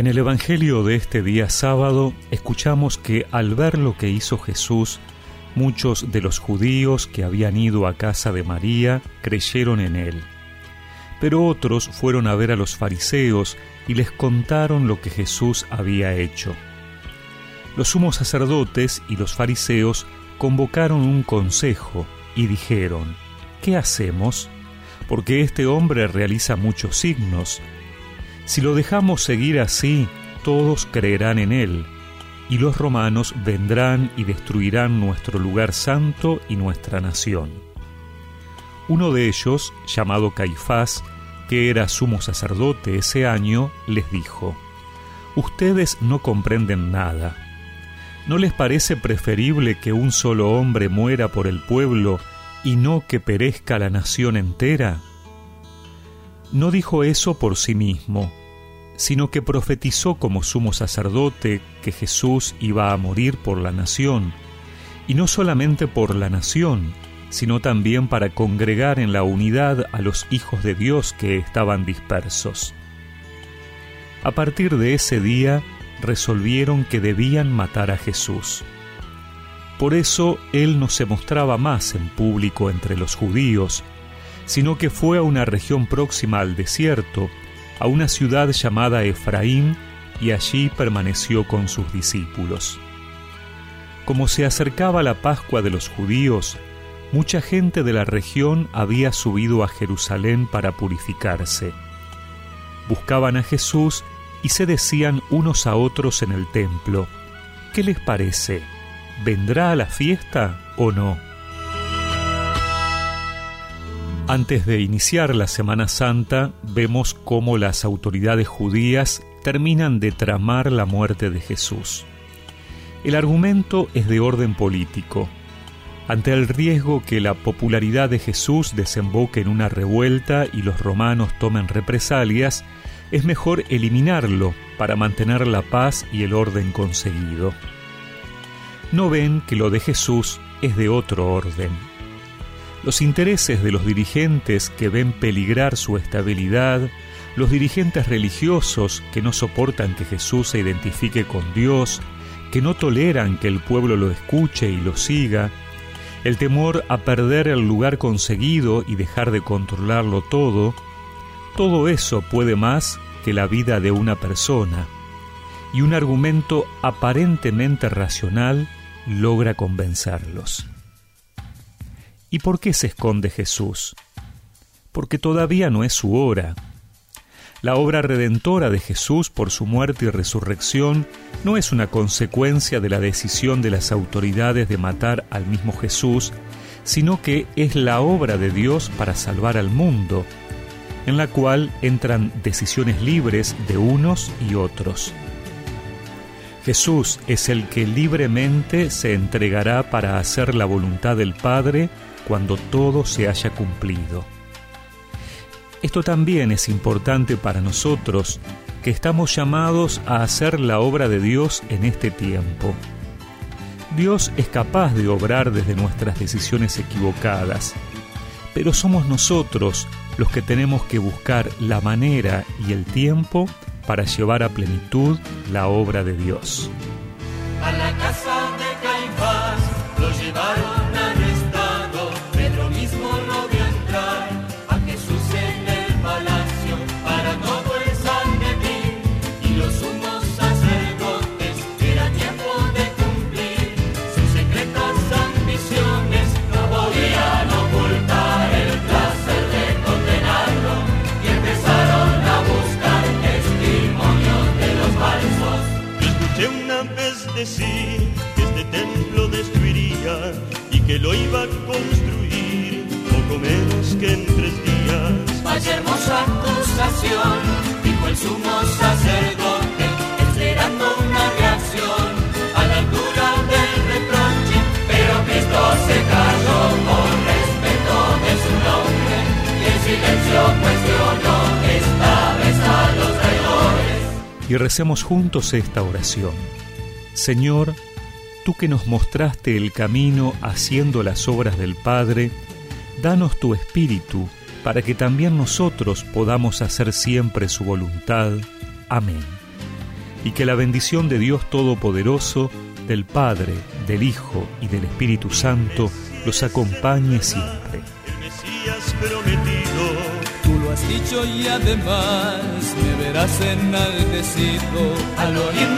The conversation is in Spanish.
En el Evangelio de este día sábado escuchamos que al ver lo que hizo Jesús, muchos de los judíos que habían ido a casa de María creyeron en él. Pero otros fueron a ver a los fariseos y les contaron lo que Jesús había hecho. Los sumos sacerdotes y los fariseos convocaron un consejo y dijeron, ¿qué hacemos? Porque este hombre realiza muchos signos si lo dejamos seguir así, todos creerán en él, y los romanos vendrán y destruirán nuestro lugar santo y nuestra nación. Uno de ellos, llamado Caifás, que era sumo sacerdote ese año, les dijo, Ustedes no comprenden nada. ¿No les parece preferible que un solo hombre muera por el pueblo y no que perezca la nación entera? No dijo eso por sí mismo, sino que profetizó como sumo sacerdote que Jesús iba a morir por la nación, y no solamente por la nación, sino también para congregar en la unidad a los hijos de Dios que estaban dispersos. A partir de ese día resolvieron que debían matar a Jesús. Por eso él no se mostraba más en público entre los judíos, sino que fue a una región próxima al desierto, a una ciudad llamada Efraín y allí permaneció con sus discípulos. Como se acercaba la Pascua de los judíos, mucha gente de la región había subido a Jerusalén para purificarse. Buscaban a Jesús y se decían unos a otros en el templo, ¿qué les parece? ¿Vendrá a la fiesta o no? Antes de iniciar la Semana Santa, vemos cómo las autoridades judías terminan de tramar la muerte de Jesús. El argumento es de orden político. Ante el riesgo que la popularidad de Jesús desemboque en una revuelta y los romanos tomen represalias, es mejor eliminarlo para mantener la paz y el orden conseguido. No ven que lo de Jesús es de otro orden los intereses de los dirigentes que ven peligrar su estabilidad, los dirigentes religiosos que no soportan que Jesús se identifique con Dios, que no toleran que el pueblo lo escuche y lo siga, el temor a perder el lugar conseguido y dejar de controlarlo todo, todo eso puede más que la vida de una persona, y un argumento aparentemente racional logra convencerlos. ¿Y por qué se esconde Jesús? Porque todavía no es su hora. La obra redentora de Jesús por su muerte y resurrección no es una consecuencia de la decisión de las autoridades de matar al mismo Jesús, sino que es la obra de Dios para salvar al mundo, en la cual entran decisiones libres de unos y otros. Jesús es el que libremente se entregará para hacer la voluntad del Padre cuando todo se haya cumplido. Esto también es importante para nosotros, que estamos llamados a hacer la obra de Dios en este tiempo. Dios es capaz de obrar desde nuestras decisiones equivocadas, pero somos nosotros los que tenemos que buscar la manera y el tiempo para llevar a plenitud la obra de Dios. A la casa decir que este templo destruiría y que lo iba a construir poco menos que en tres días. Vaya hermosa acusación, dijo el sumo sacerdote, esperando una reacción a la altura del reproche, pero Cristo se cayó por respeto de su nombre y el silencio cuestionó esta vez a los traidores. Y recemos juntos esta oración. Señor, tú que nos mostraste el camino haciendo las obras del Padre, danos tu Espíritu para que también nosotros podamos hacer siempre su voluntad. Amén. y que la bendición de Dios Todopoderoso, del Padre, del Hijo y del Espíritu Santo los acompañe siempre. El Mesías prometido, Tú lo has dicho y además me verás enaldecido. Al oír